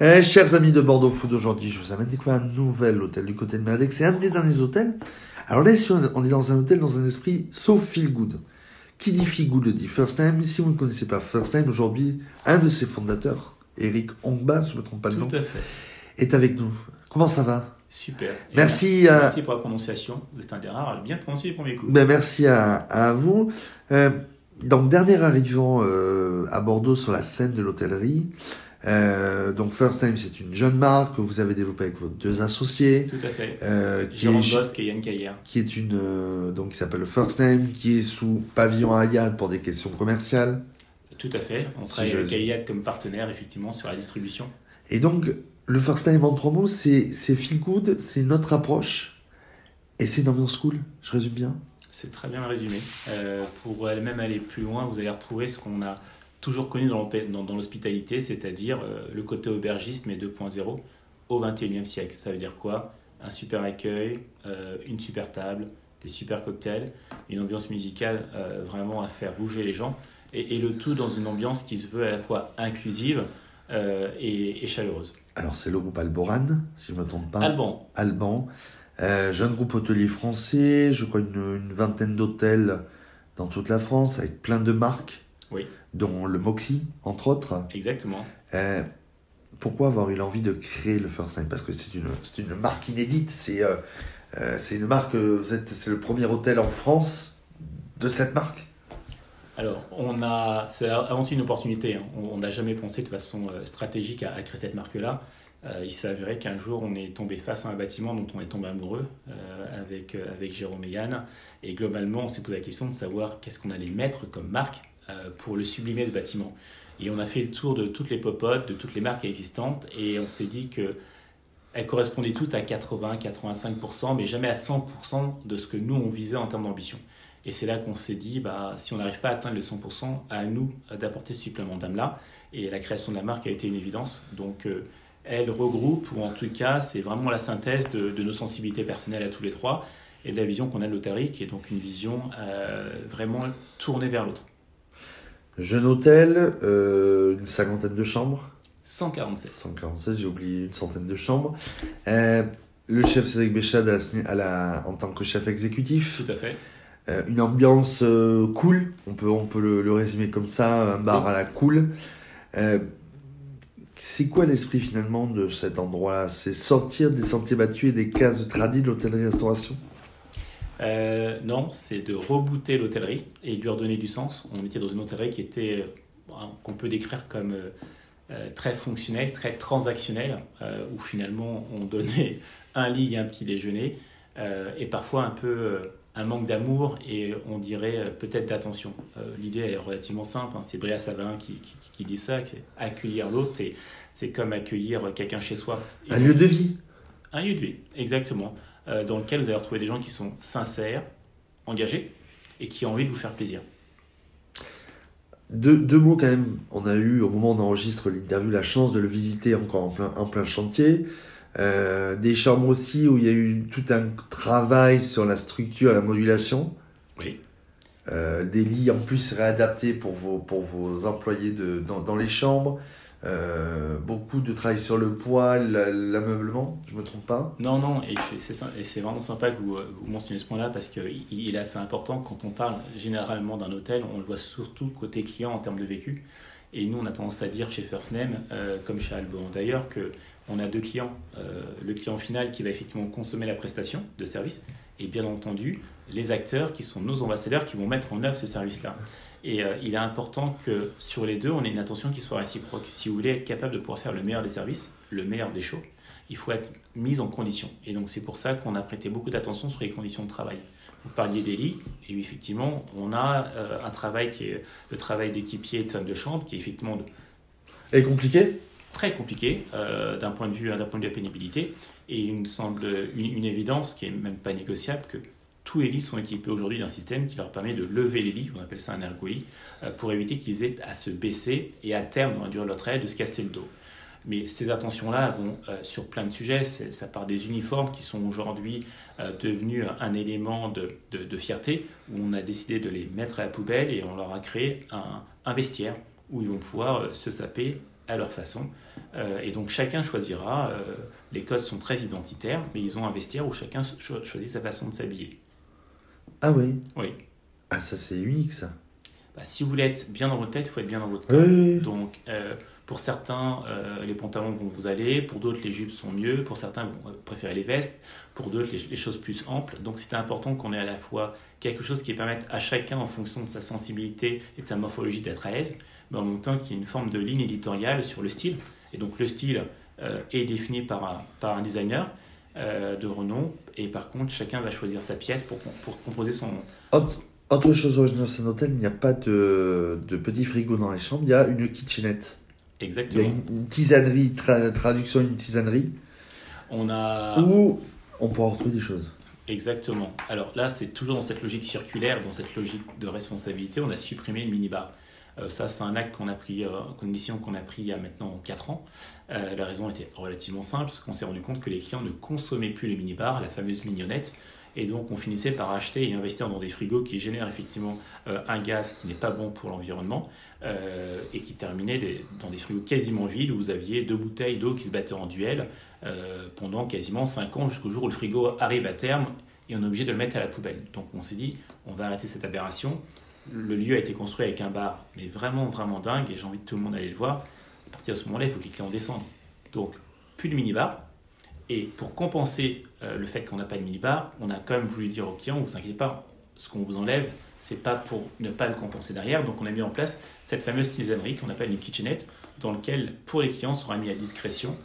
Eh, chers amis de Bordeaux Food, aujourd'hui, je vous amène découvrir un nouvel hôtel du côté de Merdec. C'est un des derniers hôtels. Alors là, on est dans un hôtel dans un esprit so feel good. Qui dit feel good dit First Time. Si vous ne connaissez pas First Time, aujourd'hui, un de ses fondateurs, Eric Ongba, je ne me trompe pas le nom, Tout à fait. est avec nous. Comment ça va? Super. Et Merci à- Merci pour la prononciation. C'est un des rares à bien prononcer du premier coup. Ben, merci à, à vous. Euh, donc, dernier arrivant euh, à Bordeaux sur la scène de l'hôtellerie. Euh, donc, First Time, c'est une jeune marque que vous avez développée avec vos deux associés. Tout à fait. Euh, qui, Jérôme est, Bosque et Yann Caillard. qui est une euh, donc qui s'appelle First Time, qui est sous pavillon Hayat pour des questions commerciales. Tout à fait. On Si travaille avec. Caillard comme partenaire, effectivement, sur la distribution. Et donc, le First Time en trois mots, c'est c'est feel good, c'est notre approche et c'est une ambiance cool. Je résume bien? C'est très bien résumé. Euh, pour elle- même aller plus loin, vous allez retrouver ce qu'on a toujours connu dans l'hospitalité, c'est-à-dire euh, le côté aubergiste, mais 2.0 au 21e siècle. Ça veut dire quoi? Un super accueil, euh, une super table, des super cocktails, une ambiance musicale euh, vraiment à faire bouger les gens, et, le tout dans une ambiance qui se veut à la fois inclusive et, et chaleureuse. Alors, c'est le groupe Alboran, si je ne me trompe pas. Alban, Alban, euh, jeune groupe hôtelier français, je crois une, une vingtaine d'hôtels dans toute la France, avec plein de marques, Oui. dont le Moxie, entre autres. exactement. Euh, pourquoi avoir eu l'envie de créer le First Time Parce que c'est une, c'est une marque inédite, c'est euh, euh, c'est une marque, vous êtes- c'est le premier hôtel en France de cette marque? Alors, on a, c'est avant tout une opportunité. hein. On n'a jamais pensé de façon stratégique à, à créer cette marque-là. Euh, il s'est avéré qu'un jour, on est tombé face à un bâtiment dont on est tombé amoureux euh, avec, avec Jérôme et Yann. Et globalement, on s'est posé la question de savoir qu'est-ce qu'on allait mettre comme marque pour le sublimer, ce bâtiment. Et on a fait le tour de toutes les popotes, de toutes les marques existantes, et on s'est dit que elles correspondaient toutes à 80-85%, mais jamais à 100% de ce que nous, on visait en termes d'ambition. Et c'est là qu'on s'est dit, bah, si on n'arrive pas à atteindre le 100%, à nous d'apporter ce supplément d'âme-là. Et la création de la marque a été une évidence. Donc, euh, elle regroupe, ou en tout cas, c'est vraiment la synthèse de, nos sensibilités personnelles à tous les trois et de la vision qu'on a de l'hôtellerie, qui est donc une vision euh, vraiment tournée vers l'autre. Jeune hôtel, euh, une cinquantaine de chambres. 147. 147, j'ai oublié une centaine de chambres. Euh, le chef Cédric Béchade à la- à la- en tant que chef exécutif. Tout à fait. Euh, une ambiance cool, on peut, on peut le, le résumer comme ça, un bar à la cool. C'est quoi l'esprit finalement de cet endroit-là? C'est sortir des sentiers battus et des cases tradies de l'hôtellerie-restauration? Euh, non, c'est de rebooter l'hôtellerie et de lui redonner du sens. On était dans une hôtellerie qui était, euh, qu'on peut décrire comme euh, très fonctionnelle, très transactionnelle, euh, où finalement on donnait un lit et un petit déjeuner, et parfois un peu un manque d'amour et on dirait peut-être d'attention. Euh, L'idée elle est relativement simple, hein. c'est Bréa Savin qui, qui, qui dit ça, accueillir l'autre, c'est- comme accueillir quelqu'un chez soi. Et Un lieu de vie un lieu de vie, exactement, euh, dans lequel vous allez retrouver des gens qui sont sincères, engagés et qui ont envie de vous faire plaisir. deux, deux mots quand même, on a eu au moment où on enregistre l'interview la chance de le visiter encore en plein, en plein chantier. Euh, des chambres aussi où il y a eu tout un travail sur la structure, la modulation. Oui. Euh, des lits en plus réadaptés pour vos, pour vos employés de, dans, dans les chambres. Euh, beaucoup de travail sur le poids, la- l'ameublement, je me trompe pas? Non, non, et c'est- vraiment sympa que vous, euh, mentionniez ce point-là parce qu'il il est assez important. Quand on parle généralement d'un hôtel, on le voit surtout côté client en termes de vécu. Et nous, on a tendance à dire chez First Name, euh, comme chez Alban d'ailleurs, que on a deux clients. Euh, le client final qui va effectivement consommer la prestation de service et bien entendu les acteurs qui sont nos ambassadeurs qui vont mettre en œuvre ce service-là. Et euh, il est important que sur les deux, on ait une attention qui soit réciproque. Si vous voulez être capable de pouvoir faire le meilleur des services, le meilleur des shows, il faut être mis en condition. Et donc c'est pour ça qu'on a prêté beaucoup d'attention sur les conditions de travail. Vous parliez des lits, et effectivement, on a euh, un travail qui est le travail d'équipier de chambre, qui est effectivement de- est compliquée très compliqué euh, d'un point de vue d'un point de vue de la pénibilité. Et il me semble une, évidence qui est même pas négociable que tous les lits sont équipés aujourd'hui d'un système qui leur permet de lever les lits, on appelle ça un ergolit, euh, pour éviter qu'ils aient à se baisser et à terme, dans la durée de leur travail, de se casser le dos. Mais ces attentions-là vont euh, sur plein de sujets. Ça part des uniformes qui sont aujourd'hui devenus un élément de, de- fierté, où on a décidé de les mettre à la poubelle et on leur a créé un, vestiaire où ils vont pouvoir se saper à leur façon. et donc chacun choisira, les codes sont très identitaires, mais ils ont un vestiaire où chacun choisit sa façon de s'habiller. Ah oui Oui. Ah ça c'est unique ça. Bah, si vous voulez être bien dans votre tête, il faut être bien dans votre corps. Donc, euh, pour certains, euh, les pantalons vont vous aller, pour d'autres, les jupes sont mieux, pour certains, vont préférer les vestes, pour d'autres, les, choses plus amples. Donc, c'est important qu'on ait à la fois quelque chose qui permette à chacun, en fonction de sa sensibilité et de sa morphologie, d'être à l'aise, mais en même temps qu'il y ait une forme de ligne éditoriale sur le style. Et donc, le style euh, est défini par un, par un designer. de renom et par contre chacun va choisir sa pièce pour, pour composer son, autre chose originale dans un hôtel, il n'y a pas de, de petit frigo dans les chambres, il y a une kitchenette. Exactement. Il y a une, tisanerie, traduction une tisanerie. On a. Où on pourra retrouver des choses. Exactement. Alors là, c'est toujours dans cette logique circulaire, dans cette logique de responsabilité, on a supprimé le minibar. Euh, ça, c'est un acte qu'on a pris, euh, une mission qu'on a pris il y a maintenant 4 ans. Euh, la raison était relativement simple, parce qu'on s'est rendu compte que les clients ne consommaient plus les minibar, la fameuse mignonnette, et donc, on finissait par acheter et investir dans des frigos qui génèrent effectivement euh, un gaz qui n'est pas bon pour l'environnement euh, et qui terminaient dans des frigos quasiment vides où vous aviez deux bouteilles d'eau qui se battaient en duel euh, pendant quasiment 5 ans jusqu'au jour où le frigo arrive à terme et on est obligé de le mettre à la poubelle. Donc, on s'est dit, on va arrêter cette aberration. Le lieu a été construit avec un bar, mais vraiment, vraiment dingue et j'ai envie de tout le monde aller le voir. À partir de ce moment-là, il faut que les clients. Donc, plus de minibar, et pour compenser euh, le fait qu'on n'a pas de minibar, on a quand même voulu dire aux clients, vous inquiétez pas, ce qu'on vous enlève, c'est pas pour ne pas le compenser derrière. Donc on a mis en place cette fameuse tisanerie qu'on appelle une kitchenette, dans laquelle pour les clients sera mis à discrétion.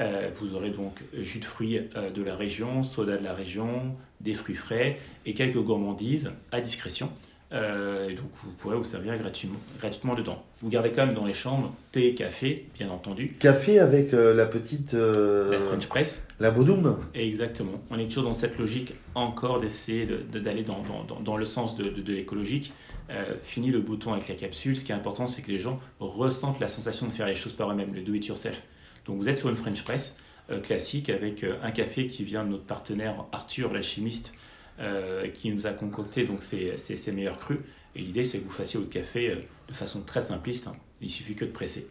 Euh, vous aurez donc jus de fruits euh, de la région, soda de la région, des fruits frais et quelques gourmandises à discrétion. Euh, et donc vous pourrez vous servir gratuitement, gratuitement dedans. Vous gardez quand même dans les chambres thé, café, bien entendu. Café avec euh, la petite... Euh, la French Press. La Bodum. Exactement. On est toujours dans cette logique encore d'essayer d'aller de, dans, dans, dans, le sens de, de, l'écologique. fini le bouton avec la capsule. Ce qui est important, c'est que les gens ressentent la sensation de faire les choses par eux-mêmes, le do-it-yourself. Donc vous êtes sur une French Press classique avec un café qui vient de notre partenaire Arthur, l'alchimiste, euh, qui nous a concocté donc ses, meilleurs crus. Et l'idée, c'est que vous fassiez votre café euh, de façon très simpliste. Il suffit que de presser.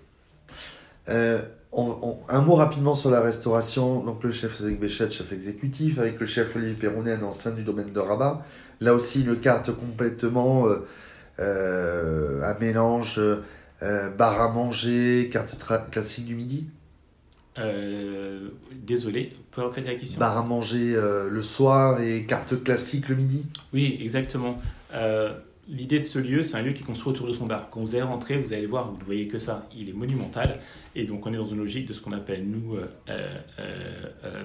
Euh, un mot rapidement sur la restauration. Donc le chef Cédric Béchet, chef exécutif, avec le chef Olivier Perronnet, un ancien du domaine de Rabat. Là aussi, une carte complètement un mélange bar à manger, carte classique du midi. Euh, désolé, vous pouvez répéter la question Bar à manger euh, le soir et carte classique le midi Oui, exactement. Euh, l'idée de ce lieu, c'est un lieu qui est construit autour de son bar. Quand vous allez rentrer, vous allez voir, vous ne voyez que ça. Il est monumental. Et donc, on est dans une logique de ce qu'on appelle, nous,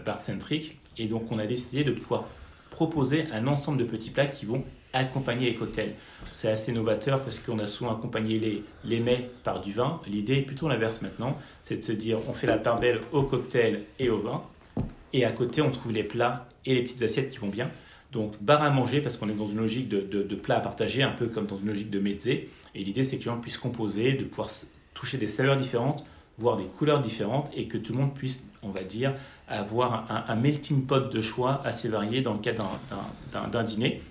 bar centrique. Et donc, on a décidé de pouvoir proposer un ensemble de petits plats qui vont accompagner les cocktails. C'est assez novateur parce qu'on a souvent accompagné les, les mets par du vin. L'idée est plutôt l'inverse maintenant, c'est de se dire on fait la part belle au cocktail et au vin, et à côté on trouve les plats et les petites assiettes qui vont bien. Donc bar à manger parce qu'on est dans une logique de, de, plats à partager, un peu comme dans une logique de mezze. Et l'idée c'est que les gens puissent composer, de pouvoir toucher des saveurs différentes, voir des couleurs différentes et que tout le monde puisse, on va dire, avoir un, un melting pot de choix assez varié dans le cadre d'un dîner.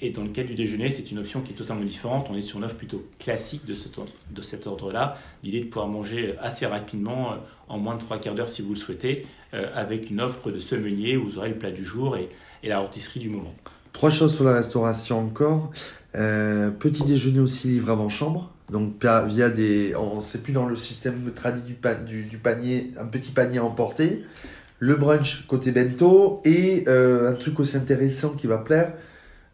Et dans le cas du déjeuner, c'est une option qui est totalement différente. On est sur une offre plutôt classique de, cet ordre-là. L'idée de pouvoir manger assez rapidement, euh, en moins de trois quarts d'heure si vous le souhaitez, euh, avec une offre de semainier où vous aurez le plat du jour et, la rôtisserie du moment. Trois choses sur la restauration encore. Euh, petit déjeuner aussi livrable en chambre. Donc via des, on sait plus dans le système tradit du, panier, un petit panier emporté. Le brunch côté bento et un truc aussi intéressant qui va plaire,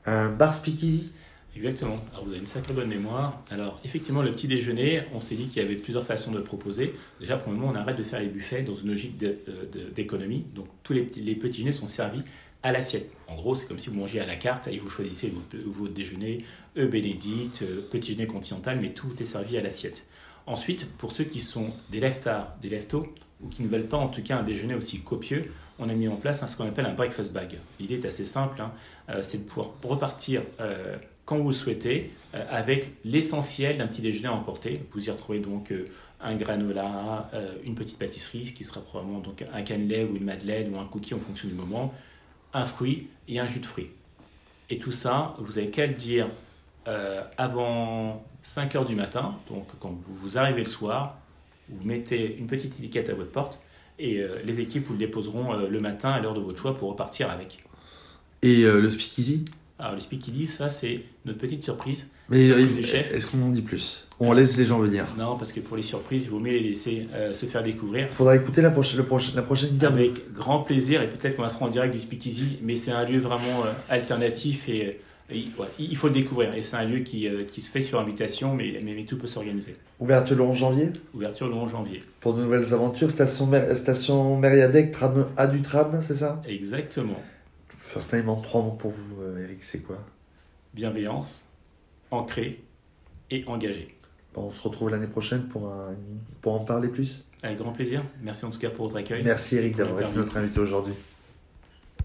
un bar speakeasy Exactement. Alors vous avez une sacrée bonne mémoire. Alors effectivement, le petit déjeuner, on s'est dit qu'il y avait plusieurs façons de le proposer. Déjà, pour le moment, on arrête de faire les buffets dans une logique d'économie. Donc tous les, les petits déjeuners sont servis à l'assiette. En gros, c'est comme si vous mangiez à la carte et vous choisissez votre, déjeuner, œufs bénédicte, euh, petit déjeuner continental, mais tout est servi à l'assiette. Ensuite, pour ceux qui sont des leftards, des leftos, ou qui ne veulent pas en tout cas un déjeuner aussi copieux, on a mis en place ce qu'on appelle un breakfast bag. L'idée est assez simple, hein. euh, c'est de pouvoir repartir euh, quand vous le souhaitez euh, avec l'essentiel d'un petit déjeuner à emporter. Vous y retrouvez donc un granola, une petite pâtisserie qui sera probablement donc un cannelé ou une madeleine ou un cookie en fonction du moment, un fruit et un jus de fruits. Et tout ça, vous avez qu'à le dire avant 5 heures du matin, donc quand vous arrivez le soir, Vous mettez une petite étiquette à votre porte et euh, les équipes vous le déposeront euh, le matin à l'heure de votre choix pour repartir avec. Et euh, le speakeasy? Alors le speakeasy, ça c'est notre petite surprise. Mais Surprise du chef. est-ce qu'on en dit plus? On laisse les gens venir. Non, parce que pour les surprises, il vaut mieux les laisser euh, se faire découvrir. Faudra écouter la prochaine, le la prochaine gamme. Avec grand plaisir et peut-être qu'on la fera en direct du speakeasy, mais c'est un lieu vraiment euh, alternatif et, ouais, il faut le découvrir. Et c'est un lieu qui, euh, qui se fait sur invitation, mais, mais, mais tout peut s'organiser. Ouverture le 11 janvier? Ouverture le 11 janvier. pour de nouvelles aventures. Station, Mer- station Mériadec, tram A du tram, c'est ça? Exactement. First time en trois mots pour vous, euh, Eric, c'est quoi? Bienveillance, ancré et engagé. Bon, On se retrouve l'année prochaine pour, un- pour en parler plus. Avec grand plaisir. Merci en tout cas pour votre accueil. Merci Eric d'avoir été notre invité aujourd'hui.